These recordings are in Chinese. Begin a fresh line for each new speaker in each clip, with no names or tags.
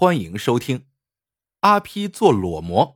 欢迎收听《阿 P 做裸模》。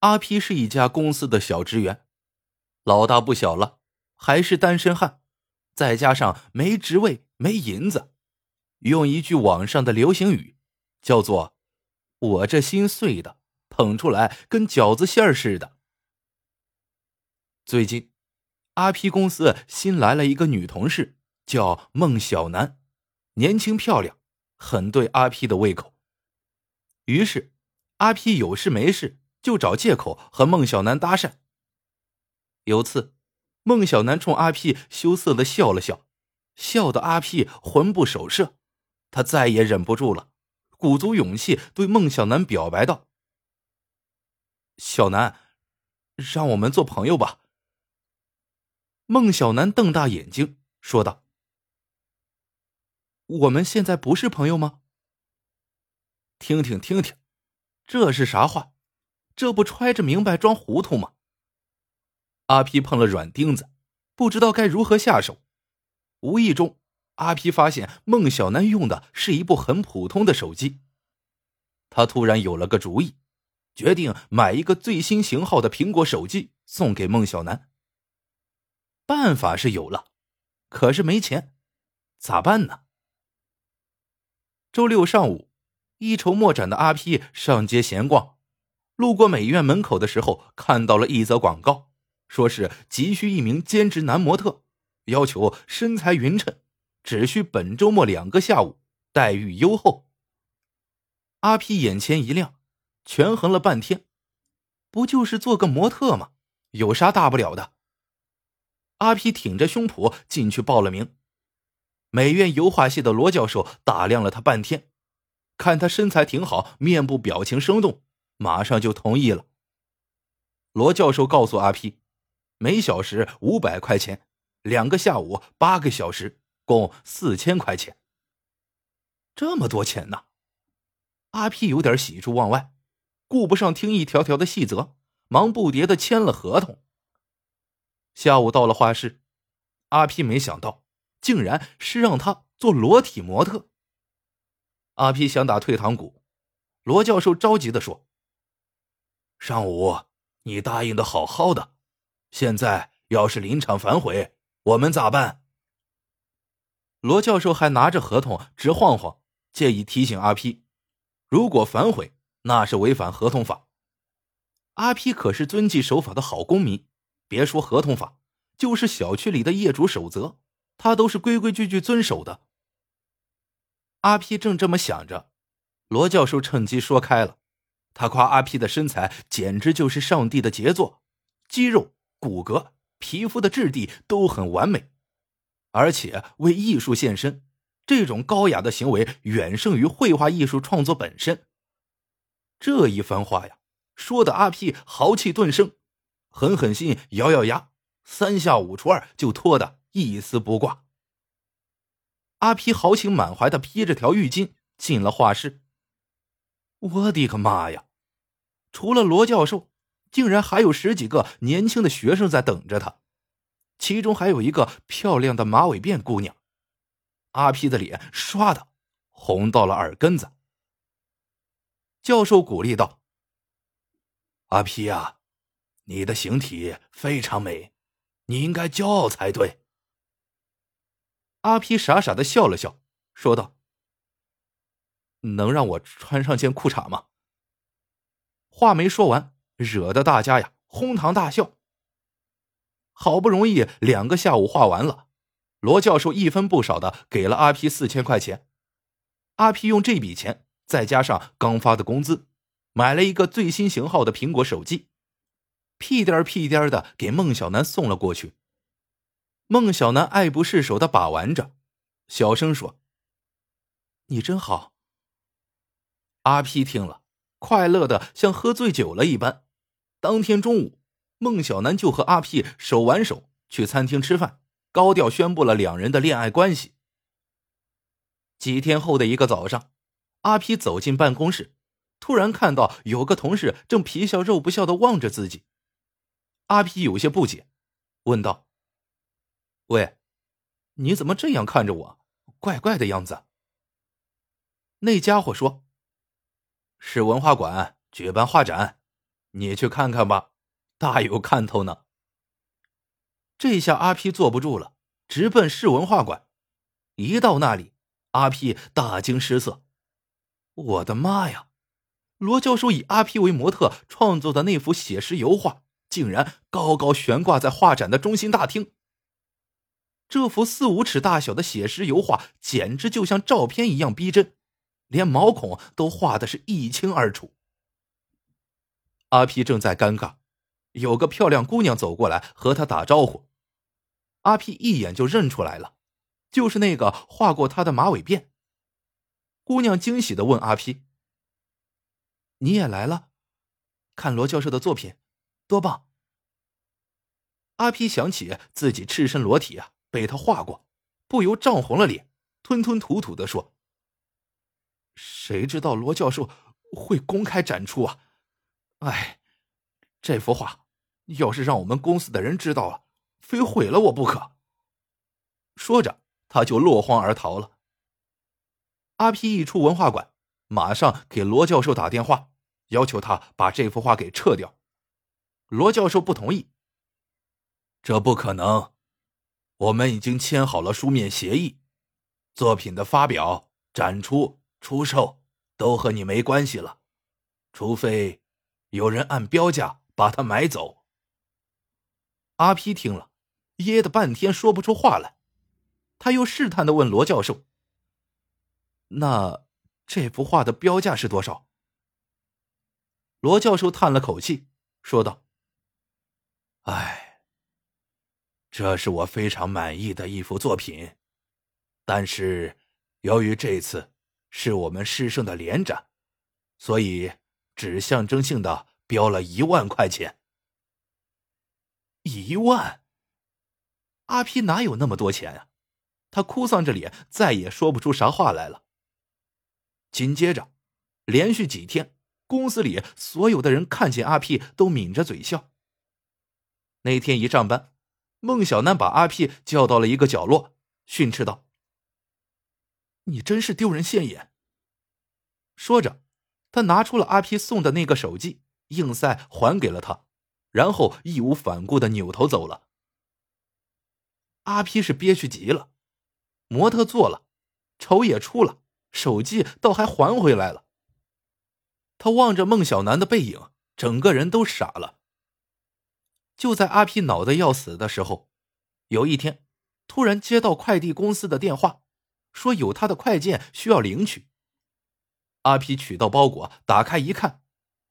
阿 P 是一家公司的小职员，老大不小了，还是单身汉，再加上没职位、没银子，用一句网上的流行语，叫做“我这心碎的捧出来跟饺子馅儿似的”。最近，阿 P 公司新来了一个女同事，叫孟小楠，年轻漂亮。很对阿 P 的胃口，于是阿 P 有事没事就找借口和孟小楠搭讪。有次，孟小楠冲阿 P 羞涩的笑了笑，笑得阿 P 魂不守舍，他再也忍不住了，鼓足勇气对孟小楠表白道：“小楠，让我们做朋友吧。”孟小楠瞪大眼睛说道。我们现在不是朋友吗？听听听听，这是啥话？这不揣着明白装糊涂吗？阿皮碰了软钉子，不知道该如何下手。无意中，阿皮发现孟小楠用的是一部很普通的手机。他突然有了个主意，决定买一个最新型号的苹果手机送给孟小楠。办法是有了，可是没钱，咋办呢？周六上午，一筹莫展的阿 P 上街闲逛，路过美院门口的时候，看到了一则广告，说是急需一名兼职男模特，要求身材匀称，只需本周末两个下午，待遇优厚。阿 P 眼前一亮，权衡了半天，不就是做个模特吗？有啥大不了的？阿 P 挺着胸脯进去报了名。美院油画系的罗教授打量了他半天，看他身材挺好，面部表情生动，马上就同意了。罗教授告诉阿 P，每小时五百块钱，两个下午八个小时，共四千块钱。这么多钱呢？阿 P 有点喜出望外，顾不上听一条条的细则，忙不迭的签了合同。下午到了画室，阿 P 没想到。竟然是让他做裸体模特。阿皮想打退堂鼓，罗教授着急的说：“上午你答应的好好的，现在要是临场反悔，我们咋办？”罗教授还拿着合同直晃晃，建议提醒阿皮：“如果反悔，那是违反合同法。”阿皮可是遵纪守法的好公民，别说合同法，就是小区里的业主守则。他都是规规矩矩遵守的。阿 P 正这么想着，罗教授趁机说开了，他夸阿 P 的身材简直就是上帝的杰作，肌肉、骨骼、皮肤的质地都很完美，而且为艺术献身，这种高雅的行为远胜于绘画艺术创作本身。这一番话呀，说的阿 P 豪气顿生，狠狠心，咬咬牙，三下五除二就脱的。一丝不挂。阿皮豪情满怀的披着条浴巾进了画室。我的个妈呀！除了罗教授，竟然还有十几个年轻的学生在等着他，其中还有一个漂亮的马尾辫姑娘。阿皮的脸唰的红到了耳根子。教授鼓励道：“阿皮呀，你的形体非常美，你应该骄傲才对。”阿皮傻傻的笑了笑，说道：“能让我穿上件裤衩吗？”话没说完，惹得大家呀哄堂大笑。好不容易两个下午画完了，罗教授一分不少的给了阿皮四千块钱。阿皮用这笔钱再加上刚发的工资，买了一个最新型号的苹果手机，屁颠屁颠的给孟小楠送了过去。孟小楠爱不释手的把玩着，小声说：“你真好。”阿皮听了，快乐的像喝醉酒了一般。当天中午，孟小楠就和阿皮手挽手去餐厅吃饭，高调宣布了两人的恋爱关系。几天后的一个早上，阿皮走进办公室，突然看到有个同事正皮笑肉不笑的望着自己。阿皮有些不解，问道。喂，你怎么这样看着我？怪怪的样子。那家伙说：“市文化馆举办画展，你去看看吧，大有看头呢。”这下阿皮坐不住了，直奔市文化馆。一到那里，阿皮大惊失色：“我的妈呀！罗教授以阿皮为模特创作的那幅写实油画，竟然高高悬挂在画展的中心大厅。这幅四五尺大小的写实油画，简直就像照片一样逼真。”连毛孔都画的是一清二楚。阿皮正在尴尬，有个漂亮姑娘走过来和他打招呼，阿皮一眼就认出来了，就是那个画过他的马尾辫。姑娘惊喜的问阿皮：“你也来了？看罗教授的作品，多棒！”阿皮想起自己赤身裸体啊，被他画过，不由涨红了脸，吞吞吐吐的说。谁知道罗教授会公开展出啊？哎，这幅画要是让我们公司的人知道了，非毁了我不可。说着，他就落荒而逃了。阿皮一出文化馆，马上给罗教授打电话，要求他把这幅画给撤掉。罗教授不同意，这不可能，我们已经签好了书面协议，作品的发表、展出。出售都和你没关系了，除非有人按标价把它买走。阿皮听了，噎得半天说不出话来。他又试探的问罗教授：“那这幅画的标价是多少？”罗教授叹了口气，说道：“哎，这是我非常满意的一幅作品，但是由于这次……”是我们师生的联展，所以只象征性的标了一万块钱。一万？阿皮哪有那么多钱啊？他哭丧着脸，再也说不出啥话来了。紧接着，连续几天，公司里所有的人看见阿皮都抿着嘴笑。那天一上班，孟小楠把阿 P 叫到了一个角落，训斥道。你真是丢人现眼。说着，他拿出了阿皮送的那个手机，硬塞还给了他，然后义无反顾的扭头走了。阿皮是憋屈极了，模特做了，丑也出了，手机倒还还回来了。他望着孟小楠的背影，整个人都傻了。就在阿皮脑袋要死的时候，有一天，突然接到快递公司的电话。说有他的快件需要领取。阿皮取到包裹，打开一看，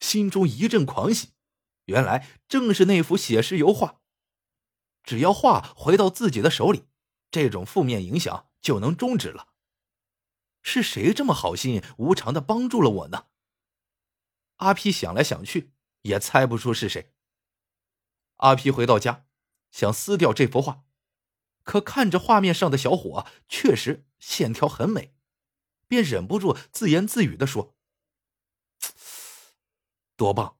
心中一阵狂喜，原来正是那幅写实油画。只要画回到自己的手里，这种负面影响就能终止了。是谁这么好心无偿的帮助了我呢？阿皮想来想去，也猜不出是谁。阿皮回到家，想撕掉这幅画。可看着画面上的小伙，确实线条很美，便忍不住自言自语的说：“多棒，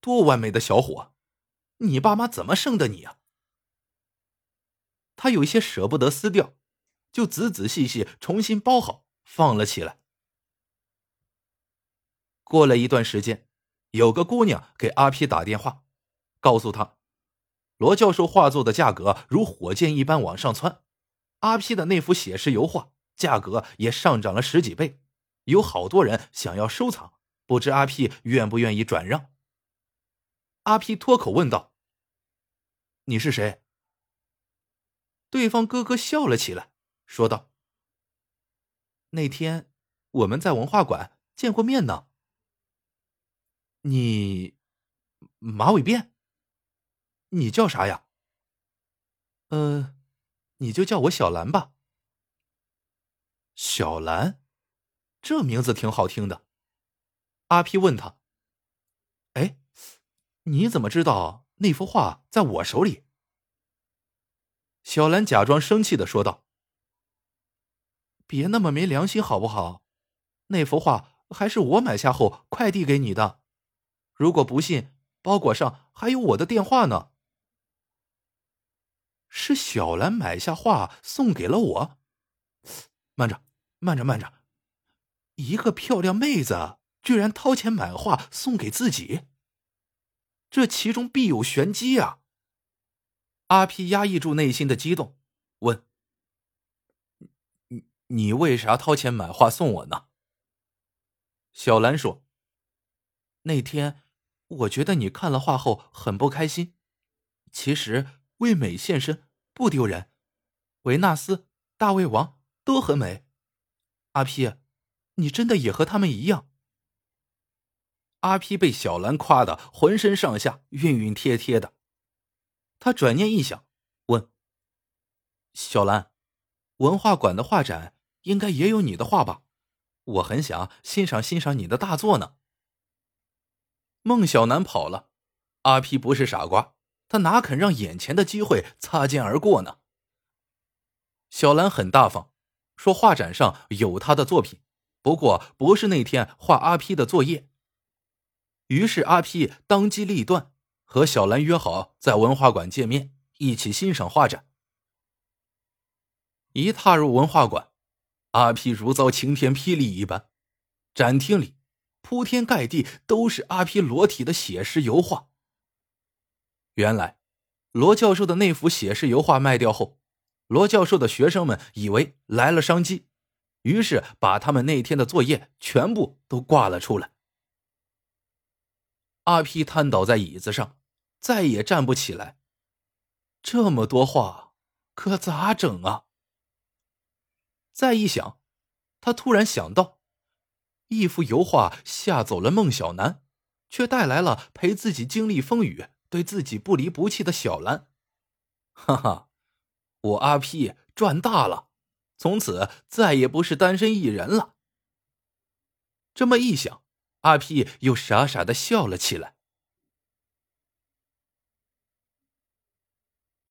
多完美的小伙，你爸妈怎么生的你啊？”他有些舍不得撕掉，就仔仔细细重新包好，放了起来。过了一段时间，有个姑娘给阿皮打电话，告诉他。罗教授画作的价格如火箭一般往上窜，阿 P 的那幅写实油画价格也上涨了十几倍，有好多人想要收藏，不知阿 P 愿不愿意转让。阿 P 脱口问道：“你是谁？”对方咯咯笑了起来，说道：“那天我们在文化馆见过面呢。你马尾辫。”你叫啥呀？呃，你就叫我小兰吧。小兰，这名字挺好听的。阿皮问他：“哎，你怎么知道那幅画在我手里？”小兰假装生气的说道：“别那么没良心好不好？那幅画还是我买下后快递给你的。如果不信，包裹上还有我的电话呢。”是小兰买下画送给了我。慢着，慢着，慢着，一个漂亮妹子居然掏钱买画送给自己，这其中必有玄机啊！阿皮压抑住内心的激动，问：“你你为啥掏钱买画送我呢？”小兰说：“那天我觉得你看了画后很不开心。其实为美献身不丢人，维纳斯、大胃王都很美。阿皮，你真的也和他们一样？”阿皮被小兰夸的浑身上下晕晕贴贴的。他转念一想，问：“小兰，文化馆的画展应该也有你的画吧？我很想欣赏欣赏你的大作呢。”孟小楠跑了，阿皮不是傻瓜，他哪肯让眼前的机会擦肩而过呢？小兰很大方，说画展上有他的作品，不过不是那天画阿 P 的作业。于是阿 P 当机立断。和小兰约好在文化馆见面，一起欣赏画展。一踏入文化馆，阿皮如遭晴天霹雳一般，展厅里铺天盖地都是阿皮裸体的写实油画。原来，罗教授的那幅写实油画卖掉后，罗教授的学生们以为来了商机，于是把他们那天的作业全部都挂了出来。阿 P 瘫倒在椅子上。再也站不起来。这么多画，可咋整啊？再一想，他突然想到，一幅油画吓走了孟小楠，却带来了陪自己经历风雨、对自己不离不弃的小兰。哈哈，我阿 P 赚大了，从此再也不是单身一人了。这么一想，阿 P 又傻傻的笑了起来。